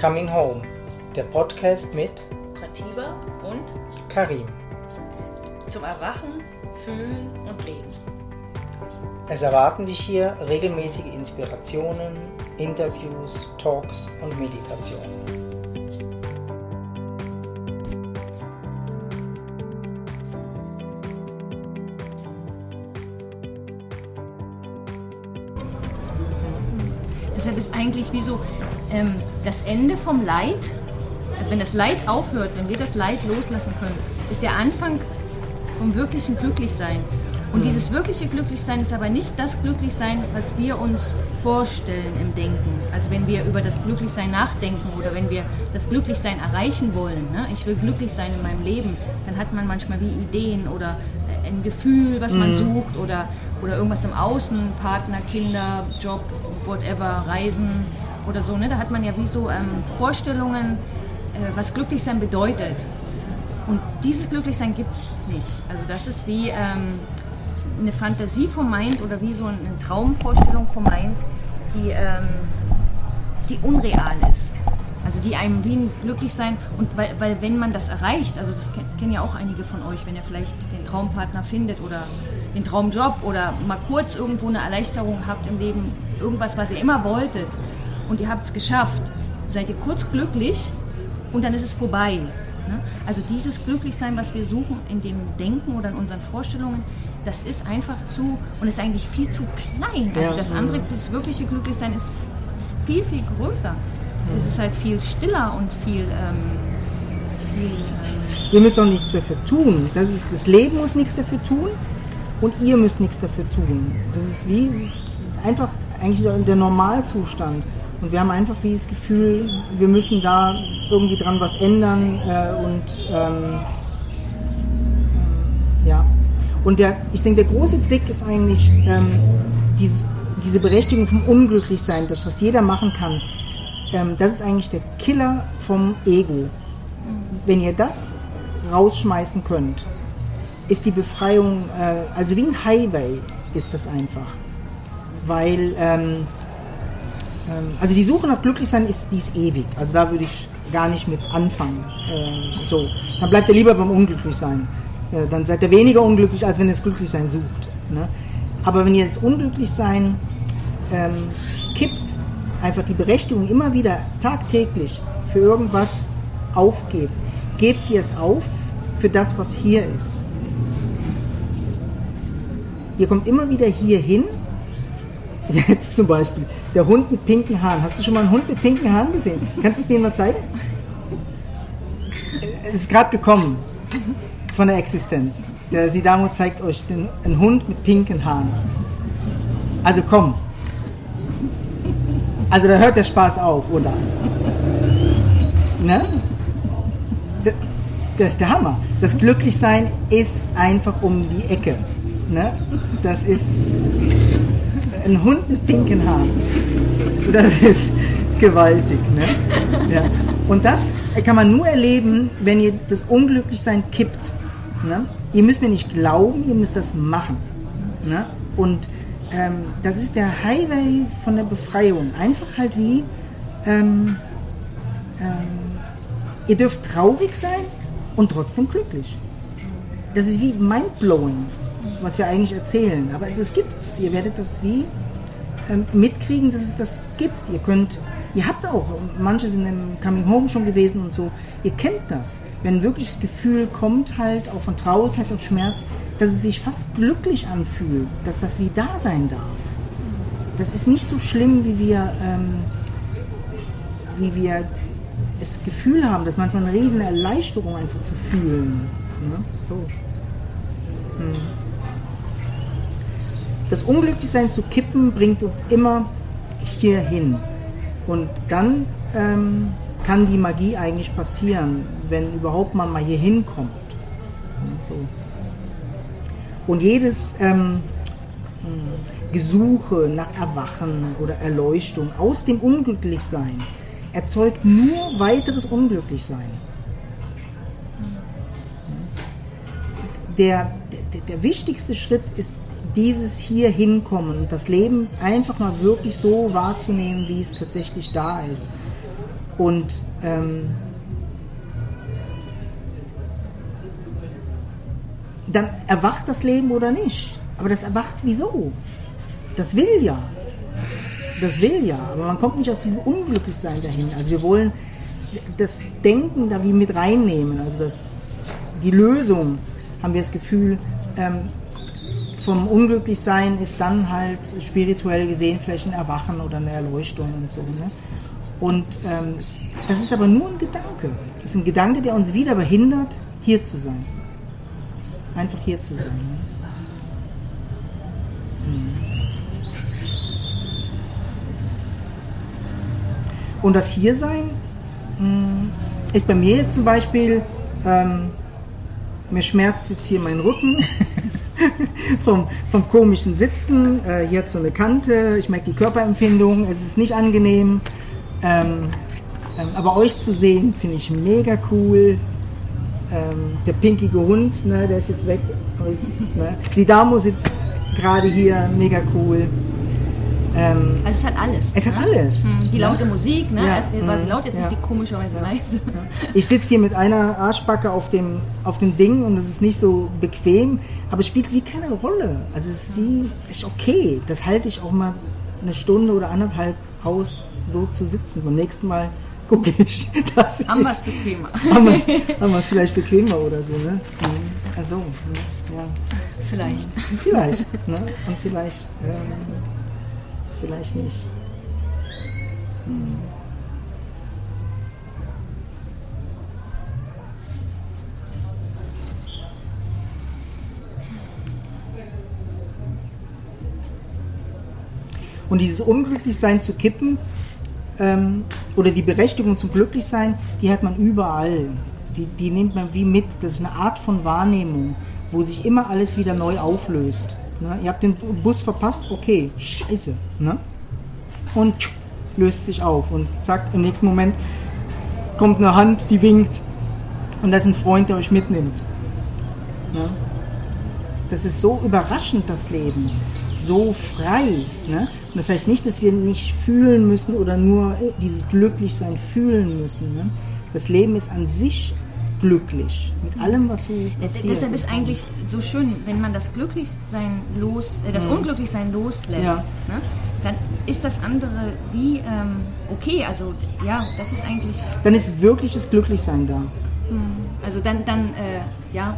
Coming Home, der Podcast mit Pratiba und Karim. zum Erwachen, Fühlen und Leben. Es erwarten dich hier regelmäßige Inspirationen, Interviews, Talks und Meditationen. Eigentlich wie so ähm, das Ende vom Leid, also wenn das Leid aufhört, wenn wir das Leid loslassen können, ist der Anfang vom wirklichen Glücklichsein. Und dieses wirkliche Glücklichsein ist aber nicht das Glücklichsein, was wir uns vorstellen im Denken. Also wenn wir über das Glücklichsein nachdenken oder wenn wir das Glücklichsein erreichen wollen. Ne? Ich will glücklich sein in meinem Leben, dann hat man manchmal wie Ideen oder äh, ein Gefühl, was man sucht oder, oder irgendwas im Außen, Partner, Kinder, Job, whatever, Reisen oder so. Ne? Da hat man ja wie so ähm, Vorstellungen, äh, was Glücklichsein bedeutet. Und dieses Glücklichsein gibt es nicht. Also das ist wie ähm, eine Fantasie vom Mind oder wie so eine Traumvorstellung vom Mind, die, ähm, die unreal ist. Also die einem wie ein Glücklichsein und weil, weil wenn man das erreicht, also das ken- kennen ja auch einige von euch, wenn ihr vielleicht den Traumpartner findet oder den Traumjob oder mal kurz irgendwo eine Erleichterung habt im Leben, irgendwas, was ihr immer wolltet und ihr habt es geschafft, seid ihr kurz glücklich und dann ist es vorbei. Ne? Also dieses Glücklichsein, was wir suchen in dem Denken oder in unseren Vorstellungen, das ist einfach zu und ist eigentlich viel zu klein. Also das andere, das wirkliche Glücklichsein ist viel, viel größer. Es ist halt viel stiller und viel, ähm, viel ähm, Ihr müsst auch nichts dafür tun. Das, ist, das Leben muss nichts dafür tun und ihr müsst nichts dafür tun. Das ist wie, es ist einfach eigentlich der, Normalzustand. Und wir haben einfach wie das Gefühl, wir müssen da irgendwie dran was ändern äh, und ähm, ja. Und der, ich denke, der große Trick ist eigentlich ähm, dieses, diese Berechtigung vom Unglücklichsein, das was jeder machen kann. Ähm, das ist eigentlich der Killer vom Ego wenn ihr das rausschmeißen könnt, ist die Befreiung, äh, also wie ein Highway ist das einfach. Weil, ähm, ähm, also die Suche nach Glücklichsein ist, die ist ewig. Also da würde ich gar nicht mit anfangen. Äh, so, dann bleibt ihr lieber beim Unglücklichsein. Äh, dann seid ihr weniger unglücklich, als wenn ihr das Glücklichsein sucht. Ne? Aber wenn ihr das Unglücklichsein ähm, kippt, einfach die Berechtigung immer wieder tagtäglich für irgendwas aufgebt, gebt ihr es auf für das, was hier ist. Ihr kommt immer wieder hier hin. Jetzt zum Beispiel der Hund mit pinken Haaren. Hast du schon mal einen Hund mit pinken Haaren gesehen? Kannst du es mir mal zeigen? Es ist gerade gekommen von der Existenz. Der Sidamo zeigt euch den, einen Hund mit pinken Haaren. Also komm. Also da hört der Spaß auf, oder? Ne? Das ist der Hammer. Das Glücklichsein ist einfach um die Ecke. Ne? Das ist ein Hund mit pinken Haaren. Das ist gewaltig. Ne? Ja. Und das kann man nur erleben, wenn ihr das Unglücklichsein kippt. Ne? Ihr müsst mir nicht glauben, ihr müsst das machen. Ne? Und ähm, das ist der Highway von der Befreiung. Einfach halt wie, ähm, ähm, ihr dürft traurig sein und trotzdem glücklich. Das ist wie mindblowing, was wir eigentlich erzählen. Aber das gibt es. Ihr werdet das wie ähm, mitkriegen, dass es das gibt. Ihr könnt, ihr habt auch, manche sind im Coming Home schon gewesen und so, ihr kennt das. Wenn wirklich das Gefühl kommt halt auch von Traurigkeit und Schmerz, dass es sich fast glücklich anfühlt, dass das wie da sein darf. Das ist nicht so schlimm, wie wir, ähm, wie wir das Gefühl haben, dass manchmal eine riesen Erleichterung einfach zu fühlen. Ne? So. Hm. Das Unglücklichsein zu kippen bringt uns immer hierhin. Und dann ähm, kann die Magie eigentlich passieren, wenn überhaupt man mal hier hinkommt. So. Und jedes ähm, mh, Gesuche nach Erwachen oder Erleuchtung aus dem Unglücklichsein erzeugt nur weiteres Unglücklichsein. Der, der, der wichtigste Schritt ist dieses hier hinkommen und das Leben einfach mal wirklich so wahrzunehmen, wie es tatsächlich da ist. Und ähm, dann erwacht das Leben oder nicht. Aber das erwacht wieso? Das will ja. Das will ja. Aber man kommt nicht aus diesem Unglücklichsein dahin. Also wir wollen das Denken da wie mit reinnehmen. Also das, die Lösung, haben wir das Gefühl, ähm, vom Unglücklichsein ist dann halt spirituell gesehen vielleicht ein Erwachen oder eine Erleuchtung und so. Ne? Und ähm, das ist aber nur ein Gedanke. Das ist ein Gedanke, der uns wieder behindert, hier zu sein. Einfach hier zu sein. Ne? Und das Hiersein mh, ist bei mir jetzt zum Beispiel, ähm, mir schmerzt jetzt hier mein Rücken vom, vom komischen Sitzen. Äh, hier hat so eine Kante, ich merke die Körperempfindung, es ist nicht angenehm. Ähm, ähm, aber euch zu sehen, finde ich mega cool. Ähm, der pinkige Hund, ne, der ist jetzt weg. Ne. Die Damo sitzt gerade hier, mega cool. Ähm, also es hat alles. Es ne? hat alles. Hm, die laute ja. Musik, ne? Ja. Erst war sie hm. laut, jetzt ja. ist sie komischerweise leise. Ich sitze hier mit einer Arschbacke auf dem, auf dem Ding und es ist nicht so bequem, aber es spielt wie keine Rolle. Also es ist wie, ist okay. Das halte ich auch mal eine Stunde oder anderthalb aus, so zu sitzen. Beim nächsten Mal gucke ich, dass Haben wir es bequemer. Haben wir es vielleicht bequemer oder so, ne? Also, ja. Vielleicht. Vielleicht, ne? Und vielleicht, ähm, vielleicht nicht. Hm. Und dieses Unglücklichsein zu kippen ähm, oder die Berechtigung zum Glücklichsein, die hat man überall. Die, die nimmt man wie mit. Das ist eine Art von Wahrnehmung, wo sich immer alles wieder neu auflöst. Ne? Ihr habt den Bus verpasst, okay, scheiße. Ne? Und tschuh, löst sich auf. Und zack, im nächsten Moment kommt eine Hand, die winkt. Und das ist ein Freund, der euch mitnimmt. Ne? Das ist so überraschend, das Leben. So frei. Ne? Und das heißt nicht, dass wir nicht fühlen müssen oder nur dieses Glücklichsein fühlen müssen. Ne? Das Leben ist an sich glücklich mit allem, was so passiert. Deshalb ist eigentlich so schön, wenn man das Glücklichsein los, äh, das ja. Unglücklichsein loslässt. Ja. Ne? Dann ist das andere wie ähm, okay. Also ja, das ist eigentlich. Dann ist wirkliches Glücklichsein da. Hm. Also dann, dann äh, ja,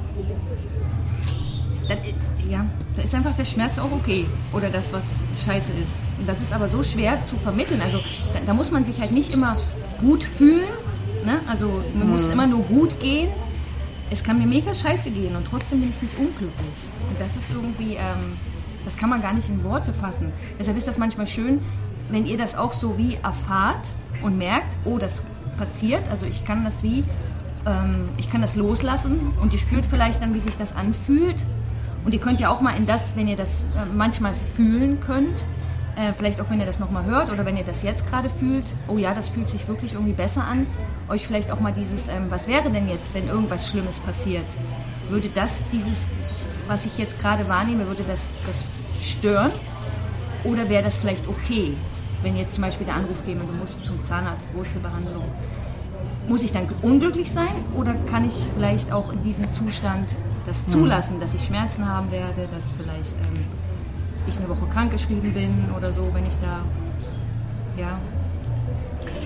dann, äh, ja, da ist einfach der Schmerz auch okay oder das, was scheiße ist. Und das ist aber so schwer zu vermitteln. Also da, da muss man sich halt nicht immer gut fühlen. Ne? Also man mhm. muss immer nur gut gehen. Es kann mir mega scheiße gehen und trotzdem bin ich nicht unglücklich. Und das ist irgendwie, ähm, das kann man gar nicht in Worte fassen. Deshalb ist das manchmal schön, wenn ihr das auch so wie erfahrt und merkt, oh, das passiert. Also ich kann das wie, ähm, ich kann das loslassen und ihr spürt vielleicht dann, wie sich das anfühlt. Und ihr könnt ja auch mal in das, wenn ihr das äh, manchmal fühlen könnt, äh, vielleicht auch wenn ihr das nochmal hört oder wenn ihr das jetzt gerade fühlt, oh ja, das fühlt sich wirklich irgendwie besser an, euch vielleicht auch mal dieses, ähm, was wäre denn jetzt, wenn irgendwas Schlimmes passiert? Würde das, dieses, was ich jetzt gerade wahrnehme, würde das, das stören? Oder wäre das vielleicht okay, wenn jetzt zum Beispiel der Anruf käme, du musst zum Zahnarzt, Wurzelbehandlung? Muss ich dann unglücklich sein oder kann ich vielleicht auch in diesem Zustand das hm. zulassen, dass ich Schmerzen haben werde, dass vielleicht ähm, ich eine Woche krank geschrieben bin oder so, wenn ich da, ja.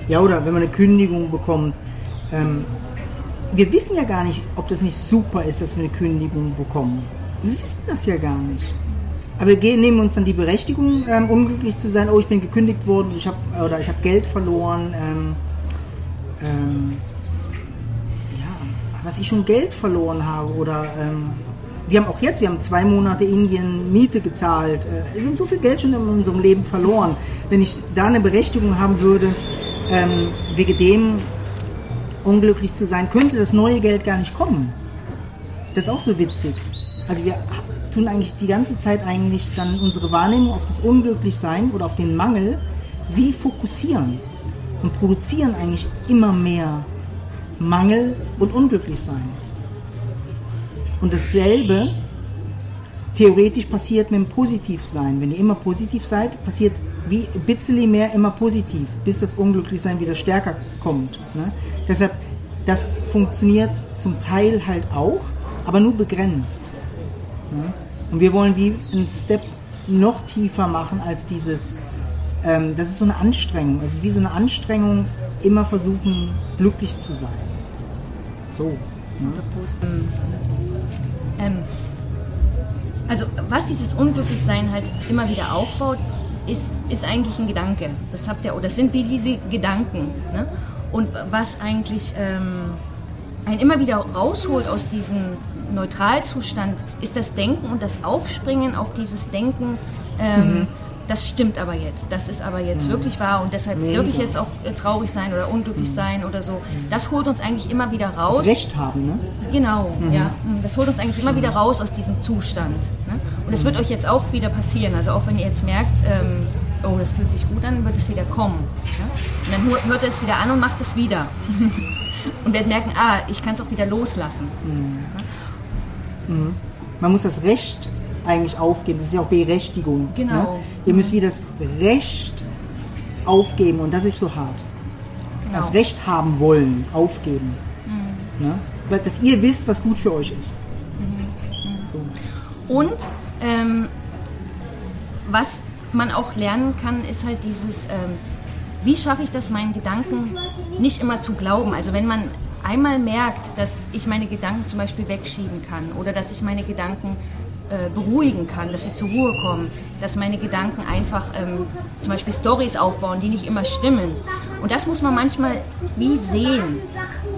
Ja, oder wenn man eine Kündigung bekommt. Ähm, wir wissen ja gar nicht, ob das nicht super ist, dass wir eine Kündigung bekommen. Wir wissen das ja gar nicht. Aber wir gehen, nehmen uns dann die Berechtigung, ähm, unglücklich zu sein. Oh, ich bin gekündigt worden, ich habe oder ich habe Geld verloren. Ähm, ähm, ja, was ich schon Geld verloren habe oder ähm, wir haben auch jetzt, wir haben zwei Monate Indien Miete gezahlt. Äh, wir haben so viel Geld schon in unserem Leben verloren. Wenn ich da eine Berechtigung haben würde, ähm, wegen dem unglücklich zu sein, könnte das neue Geld gar nicht kommen. Das ist auch so witzig. Also wir tun eigentlich die ganze Zeit eigentlich dann unsere Wahrnehmung auf das Unglücklichsein oder auf den Mangel wie fokussieren und produzieren eigentlich immer mehr Mangel und Unglücklichsein. Und dasselbe theoretisch passiert mit dem Positivsein. Wenn ihr immer positiv seid, passiert wie ein bisschen mehr immer positiv, bis das Unglücklichsein wieder stärker kommt. Ne? Deshalb, das funktioniert zum Teil halt auch, aber nur begrenzt. Ne? Und wir wollen wie einen Step noch tiefer machen als dieses, ähm, das ist so eine Anstrengung. Es ist wie so eine Anstrengung, immer versuchen, glücklich zu sein. So. Ne? Ähm, also was dieses Unglücklichsein halt immer wieder aufbaut, ist, ist eigentlich ein Gedanke. Das habt ihr, oder sind wie diese Gedanken. Ne? Und was eigentlich ähm, einen immer wieder rausholt aus diesem Neutralzustand, ist das Denken und das Aufspringen auf dieses Denken. Ähm, mhm. Das stimmt aber jetzt. Das ist aber jetzt mhm. wirklich wahr und deshalb Mega. dürfe ich jetzt auch äh, traurig sein oder unglücklich mhm. sein oder so. Das holt uns eigentlich immer wieder raus. Das Recht haben, ne? Genau, mhm. ja. Das holt uns eigentlich immer wieder raus aus diesem Zustand. Ne? Und es wird euch jetzt auch wieder passieren. Also auch wenn ihr jetzt merkt, ähm, oh, das fühlt sich gut an, wird es wieder kommen. Ja? Und dann hört er es wieder an und macht es wieder. und werdet merken, ah, ich kann es auch wieder loslassen. Mhm. Mhm. Man muss das Recht eigentlich aufgeben. Das ist ja auch Berechtigung. Genau. Ne? Ihr müsst wieder das Recht aufgeben und das ist so hart. Genau. Das Recht haben wollen, aufgeben. Mhm. Ne? Dass ihr wisst, was gut für euch ist. Mhm. So. Und ähm, was man auch lernen kann, ist halt dieses, ähm, wie schaffe ich das, meinen Gedanken nicht immer zu glauben. Also wenn man einmal merkt, dass ich meine Gedanken zum Beispiel wegschieben kann oder dass ich meine Gedanken äh, beruhigen kann, dass sie zur Ruhe kommen, dass meine Gedanken einfach ähm, zum Beispiel Stories aufbauen, die nicht immer stimmen. Und das muss man manchmal wie sehen.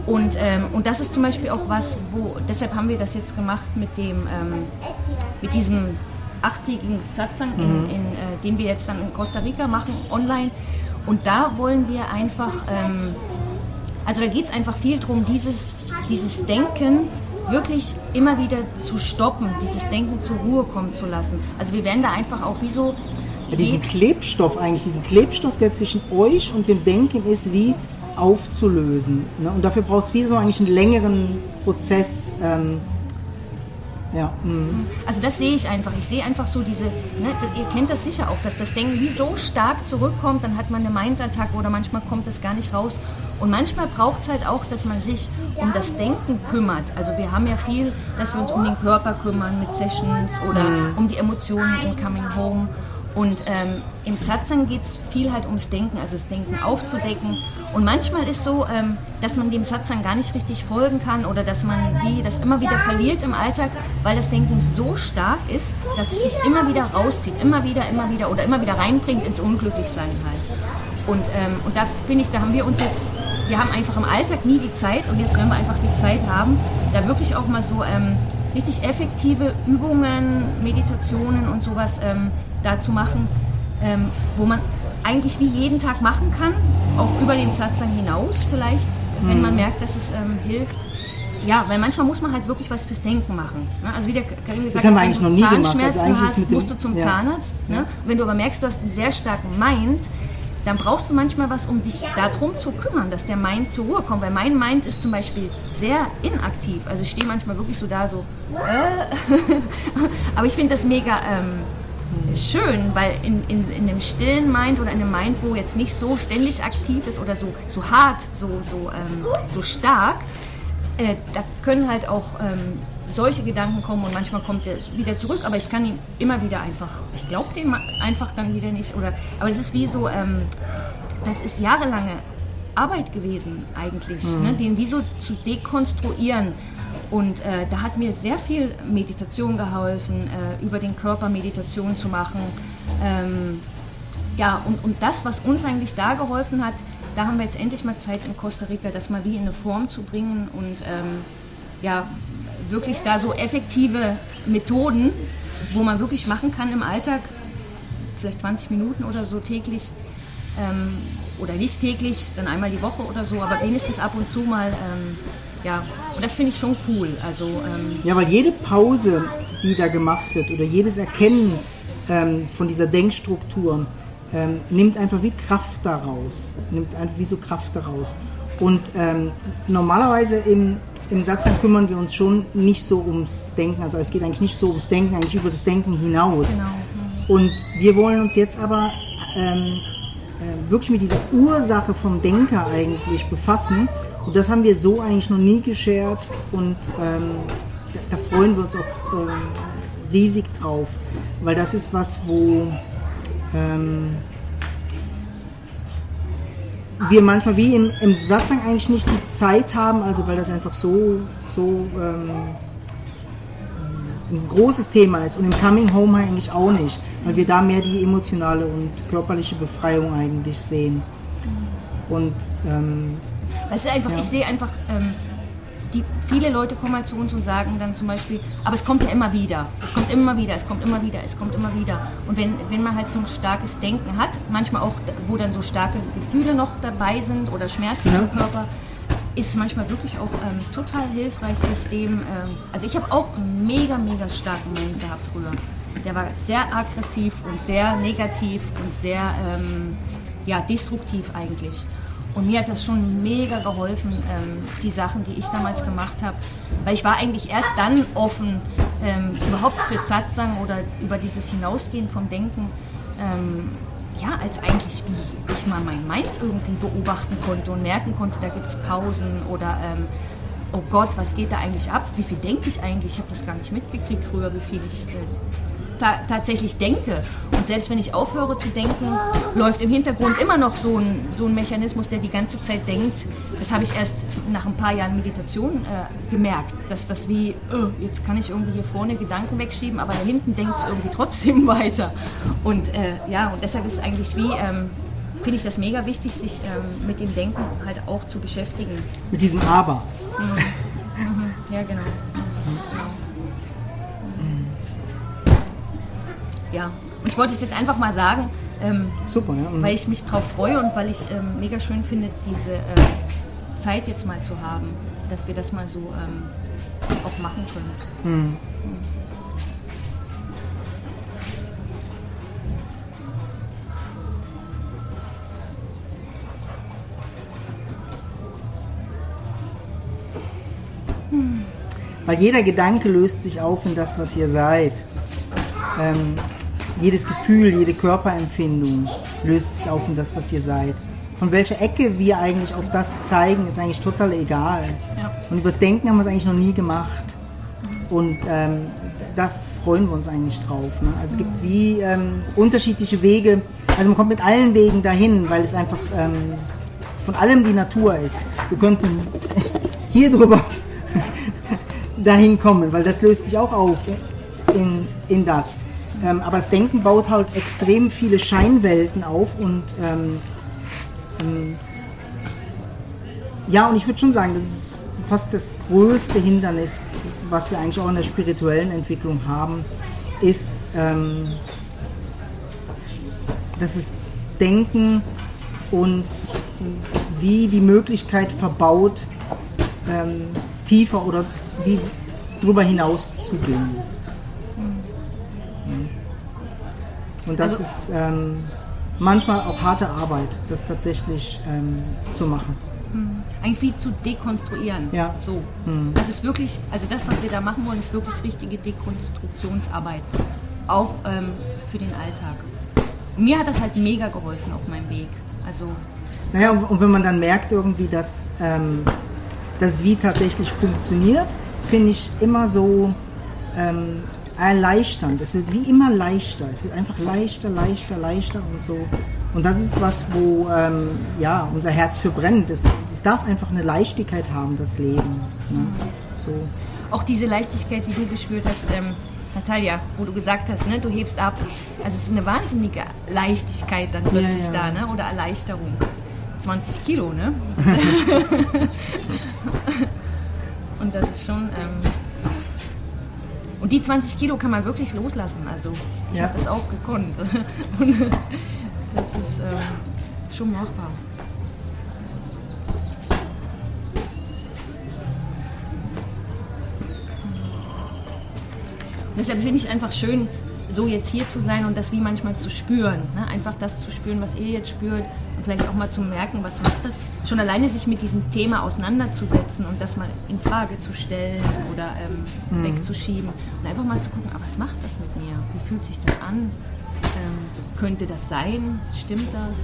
Und, ähm, und das ist zum Beispiel auch was, wo, deshalb haben wir das jetzt gemacht mit dem, ähm, mit diesem achttägigen Satsang, in, mhm. in, äh, den wir jetzt dann in Costa Rica machen, online. Und da wollen wir einfach, ähm, also da geht es einfach viel darum, dieses, dieses Denken wirklich immer wieder zu stoppen, dieses Denken zur Ruhe kommen zu lassen. Also wir werden da einfach auch wie so... Ja, diesen Klebstoff eigentlich, diesen Klebstoff, der zwischen euch und dem Denken ist, wie aufzulösen. Ne? Und dafür braucht es wie so eigentlich einen längeren Prozess. Ähm, ja. Mhm. Also das sehe ich einfach. Ich sehe einfach so diese, ne, ihr kennt das sicher auch, dass das Denken wie so stark zurückkommt, dann hat man eine Mind-Attacke oder manchmal kommt das gar nicht raus. Und manchmal braucht es halt auch, dass man sich um das Denken kümmert. Also wir haben ja viel, dass wir uns um den Körper kümmern mit Sessions oder mhm. um die Emotionen in Coming Home. Und ähm, im Satsang geht es viel halt ums Denken, also das Denken aufzudecken. Und manchmal ist so, ähm, dass man dem Satsang gar nicht richtig folgen kann oder dass man wie das immer wieder verliert im Alltag, weil das Denken so stark ist, dass es dich immer wieder rauszieht, immer wieder, immer wieder oder immer wieder reinbringt ins Unglücklichsein halt. Und, ähm, und da finde ich, da haben wir uns jetzt, wir haben einfach im Alltag nie die Zeit und jetzt werden wir einfach die Zeit haben, da wirklich auch mal so ähm, richtig effektive Übungen, Meditationen und sowas ähm, dazu machen, ähm, wo man eigentlich wie jeden Tag machen kann, auch über den Satsang hinaus vielleicht, wenn man mhm. merkt, dass es ähm, hilft. Ja, weil manchmal muss man halt wirklich was fürs Denken machen. Ne? Also wie der Karin gesagt das haben wir eigentlich noch nie Zahnschmerzen gemacht. Also hast, musst du zum ja. Zahnarzt. Ne? Wenn du aber merkst, du hast einen sehr starken Mind, dann brauchst du manchmal was, um dich darum zu kümmern, dass der Mind zur Ruhe kommt. Weil mein Mind ist zum Beispiel sehr inaktiv. Also ich stehe manchmal wirklich so da, so. Äh. Aber ich finde das mega ähm, schön, weil in, in, in einem stillen Mind oder in einem Mind, wo jetzt nicht so ständig aktiv ist oder so, so hart, so, so, ähm, so stark, äh, da können halt auch ähm, solche Gedanken kommen und manchmal kommt er wieder zurück, aber ich kann ihn immer wieder einfach, ich glaube dem einfach dann wieder nicht. Oder, aber das ist wie so, ähm, das ist jahrelange Arbeit gewesen eigentlich, mhm. ne, den wie so zu dekonstruieren. Und äh, da hat mir sehr viel Meditation geholfen, äh, über den Körper Meditation zu machen. Ähm, ja, und, und das, was uns eigentlich da geholfen hat, da haben wir jetzt endlich mal Zeit in Costa Rica, das mal wie in eine Form zu bringen und ähm, ja, wirklich da so effektive Methoden, wo man wirklich machen kann im Alltag, vielleicht 20 Minuten oder so täglich ähm, oder nicht täglich, dann einmal die Woche oder so, aber wenigstens ab und zu mal. Ähm, ja, und das finde ich schon cool. Also, ähm, ja, weil jede Pause, die da gemacht wird oder jedes Erkennen ähm, von dieser Denkstruktur ähm, nimmt einfach wie Kraft daraus, nimmt einfach wie so Kraft daraus. Und ähm, normalerweise in im Satzang kümmern wir uns schon nicht so ums Denken, also es geht eigentlich nicht so ums Denken, eigentlich über das Denken hinaus. Genau. Und wir wollen uns jetzt aber ähm, äh, wirklich mit dieser Ursache vom Denker eigentlich befassen. Und das haben wir so eigentlich noch nie geschert und ähm, da, freuen wir uns auch ähm, riesig drauf, weil das ist was, wo ähm, wir manchmal wie im, im Satzang eigentlich nicht die Zeit haben, also weil das einfach so, so ähm, ein großes Thema ist und im Coming Home eigentlich auch nicht, weil wir da mehr die emotionale und körperliche Befreiung eigentlich sehen. Und ähm, Es ist einfach, Ja. ich sehe einfach, ähm, die, viele Leute kommen halt zu uns und sagen dann zum Beispiel, aber es kommt ja immer wieder, es kommt immer wieder, es kommt immer wieder, es kommt immer wieder. Und wenn, wenn man halt so ein starkes Denken hat, manchmal auch, wo dann so starke Gefühle noch dabei sind oder Schmerzen Ja. im Körper, ist es manchmal wirklich auch ähm, total hilfreich, sich dem, ähm, also ich habe auch einen mega, mega starken Moment gehabt früher. Der war sehr aggressiv und sehr negativ und sehr, ähm, ja, destruktiv eigentlich. Und mir hat das schon mega geholfen, ähm, die Sachen, die ich damals gemacht habe. Weil ich war eigentlich erst dann offen, ähm, überhaupt für Satsang oder über dieses Hinausgehen vom Denken, ähm, ja, als eigentlich wie ich mal mein Mind irgendwie beobachten konnte und merken konnte, da gibt es Pausen oder ähm, oh Gott, was geht da eigentlich ab? Wie viel denke ich eigentlich? Ich habe das gar nicht mitgekriegt früher, wie viel ich äh, ta tatsächlich denke. Und selbst wenn ich aufhöre zu denken, läuft im Hintergrund immer noch so ein, so ein Mechanismus, der die ganze Zeit denkt. Das habe ich erst nach ein paar Jahren Meditation äh, gemerkt, dass das wie, äh, jetzt kann ich irgendwie hier vorne Gedanken wegschieben, aber da hinten denkt es irgendwie trotzdem weiter. Und äh, ja, und deshalb ist es eigentlich wie, ähm, finde ich das mega wichtig, sich ähm, mit dem Denken halt auch zu beschäftigen. mit diesem Aber. Ja, genau. genau. Ja, und ich wollte es jetzt einfach mal sagen, ähm, Super, ja. Weil ich mich drauf freue und weil ich ähm, mega schön finde, diese äh, Zeit jetzt mal zu haben, dass wir das mal so ähm, auch machen können. Weil jeder Gedanke löst sich auf in das, was ihr seid. Ähm, jedes Gefühl, jede Körperempfindung löst sich auf in das, was ihr seid. Von welcher Ecke wir eigentlich auf das zeigen, ist eigentlich total egal. Ja. Und übers Denken haben wir es eigentlich noch nie gemacht. Und ähm, da freuen wir uns eigentlich drauf. Ne? Also es gibt wie ähm, unterschiedliche Wege. Also man kommt mit allen Wegen dahin, weil es einfach ähm, von allem die Natur ist. Wir könnten hier drüber dahin kommen, weil das löst sich auch auf in, in das. Ähm, aber das Denken baut halt extrem viele Scheinwelten auf und ähm, ähm, ja, und ich würde schon sagen, das ist fast das größte Hindernis, was wir eigentlich auch in der spirituellen Entwicklung haben, ist, ähm, dass das Denken uns wie die Möglichkeit verbaut, ähm, tiefer oder wie drüber hinaus zu gehen. Und das Also- ist ähm, manchmal auch harte Arbeit, das tatsächlich ähm, zu machen. Eigentlich wie zu dekonstruieren. Ja. So. Das ist wirklich, also das, was wir da machen wollen, ist wirklich richtige Dekonstruktionsarbeit. Auch ähm, für den Alltag. Mir hat das halt mega geholfen auf meinem Weg. Also Naja, und, und wenn man dann merkt irgendwie, dass, ähm, dass es wie tatsächlich funktioniert, finde ich immer so ähm, erleichternd. Es wird wie immer leichter. Es wird einfach leichter, leichter, leichter und so. Und das ist was, wo ähm, ja, unser Herz für brennt. Es, es darf einfach eine Leichtigkeit haben, das Leben. Ne? So. auch diese Leichtigkeit, die du gespürt hast, ähm, Natalia, wo du gesagt hast, ne, du hebst ab. Also es ist eine wahnsinnige Leichtigkeit dann plötzlich Ja, ja. da, ne? Oder Erleichterung. 20 Kilo, ne? Und das ist schon. Ähm, und die 20 Kilo kann man wirklich loslassen. Also ich Ja. habe das auch gekonnt. Und das ist ähm, schon machbar. Deshalb finde ich einfach schön, so jetzt hier zu sein und das wie manchmal zu spüren. Ne? Einfach das zu spüren, was ihr jetzt spürt vielleicht auch mal zu merken, was macht das. Schon alleine sich mit diesem Thema auseinanderzusetzen und das mal in Frage zu stellen oder ähm, mhm. wegzuschieben und einfach mal zu gucken, ah, was macht das mit mir? Wie fühlt sich das an? Ähm, könnte das sein? Stimmt das?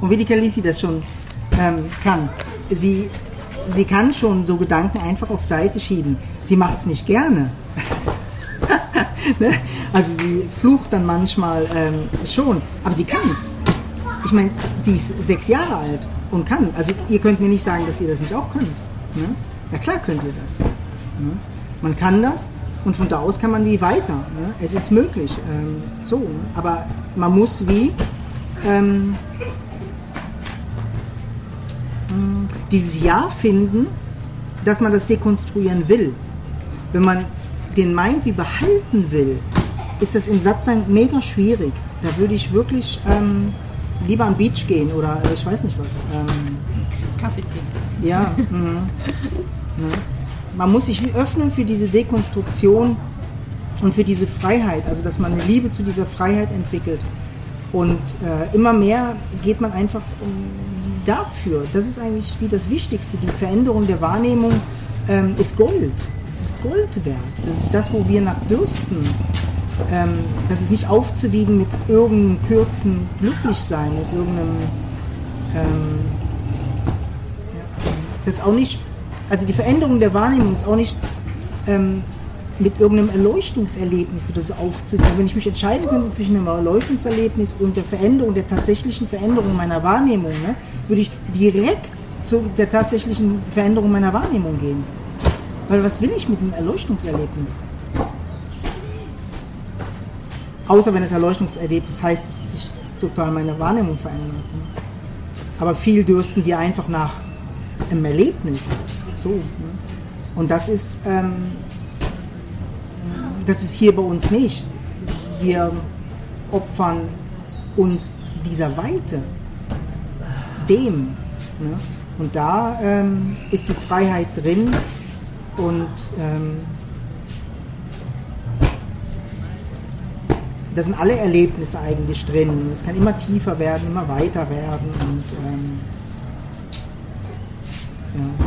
Und wie die Kalisi das schon ähm, kann. Sie, sie kann schon so Gedanken einfach auf Seite schieben. Sie macht es nicht gerne. ne? Also sie flucht dann manchmal ähm, schon, aber sie kann es. Ich meine, die ist sechs Jahre alt und kann. Also ihr könnt mir nicht sagen, dass ihr das nicht auch könnt. Ne? Ja klar könnt ihr das. Ne? Man kann das und von da aus kann man wie weiter. Ne? Es ist möglich. Ähm, so, ne? aber man muss wie ähm, dieses Ja finden, dass man das dekonstruieren will. Wenn man den Mind wie behalten will, ist das im Satzsein mega schwierig. Da würde ich wirklich ähm, lieber am Beach gehen oder ich weiß nicht was. Ähm, Kaffee trinken. Ja. Mhm. Ne? Man muss sich öffnen für diese Dekonstruktion und für diese Freiheit, also dass man eine Liebe zu dieser Freiheit entwickelt. Und äh, immer mehr geht man einfach um, dafür, das ist eigentlich wie das Wichtigste, die Veränderung der Wahrnehmung ähm, ist Gold. Gold wert. Das ist das, wo wir nach dürsten. Ähm, das ist nicht aufzuwiegen mit irgendeinem kürzen Glücklichsein, mit irgendeinem. Ähm, ja, das ist auch nicht. Also die Veränderung der Wahrnehmung ist auch nicht ähm, mit irgendeinem Erleuchtungserlebnis oder so aufzunehmen. Wenn ich mich entscheiden könnte zwischen einem Erleuchtungserlebnis und der Veränderung, der tatsächlichen Veränderung meiner Wahrnehmung, ne, würde ich direkt zu der tatsächlichen Veränderung meiner Wahrnehmung gehen. Weil was will ich mit einem Erleuchtungserlebnis? Außer wenn das Erleuchtungserlebnis heißt, dass sich total meine Wahrnehmung verändert. Ne. Aber viel dürsten wir einfach nach einem Erlebnis. So. Ne. Und das ist ähm, das ist hier bei uns nicht. Wir opfern uns dieser Weite, dem. Ne? Und da ähm, ist die Freiheit drin und ähm, da sind alle Erlebnisse eigentlich drin. Es kann immer tiefer werden, immer weiter werden und ähm, ja.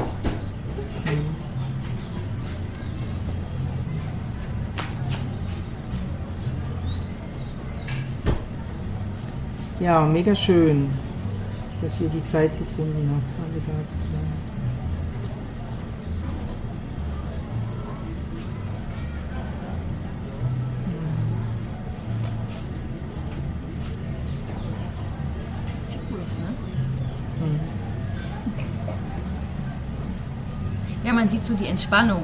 Ja, mega schön, dass ihr die Zeit gefunden habt, alle da zu sein. Ja, man sieht so die Entspannung.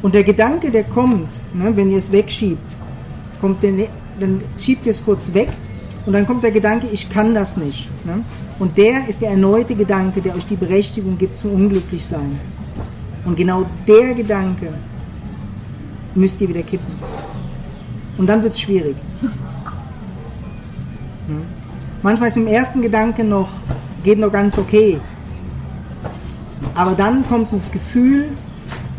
Und der Gedanke, der kommt, ne, wenn ihr es wegschiebt, kommt der, dann schiebt ihr es kurz weg und dann kommt der Gedanke, ich kann das nicht. Ne? Und der ist der erneute Gedanke, der euch die Berechtigung gibt zum Unglücklichsein. Und genau der Gedanke müsst ihr wieder kippen. Und dann wird es schwierig. Ne? Manchmal ist im ersten Gedanke noch, geht noch ganz okay. Aber dann kommt das Gefühl,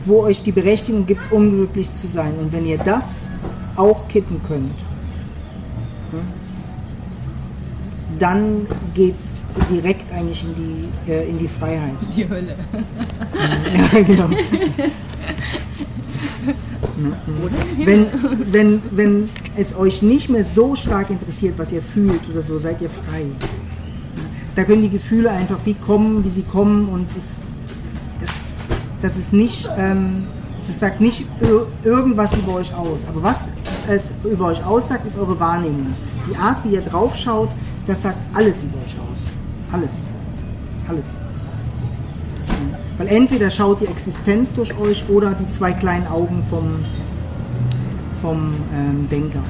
wo euch die Berechtigung gibt, unglücklich zu sein. Und wenn ihr das auch kippen könnt, dann geht es direkt eigentlich in die, äh, in die Freiheit. Die Hölle. ja, genau. wenn, wenn, wenn es euch nicht mehr so stark interessiert, was ihr fühlt oder so, seid ihr frei. Da können die Gefühle einfach wie kommen, wie sie kommen und es das ist nicht, ähm, das sagt nicht irgendwas über euch aus. Aber was es über euch aussagt, ist eure Wahrnehmung. Die Art, wie ihr drauf schaut, das sagt alles über euch aus. Alles. Alles. Weil entweder schaut die Existenz durch euch oder die zwei kleinen Augen vom, vom ähm, Denker.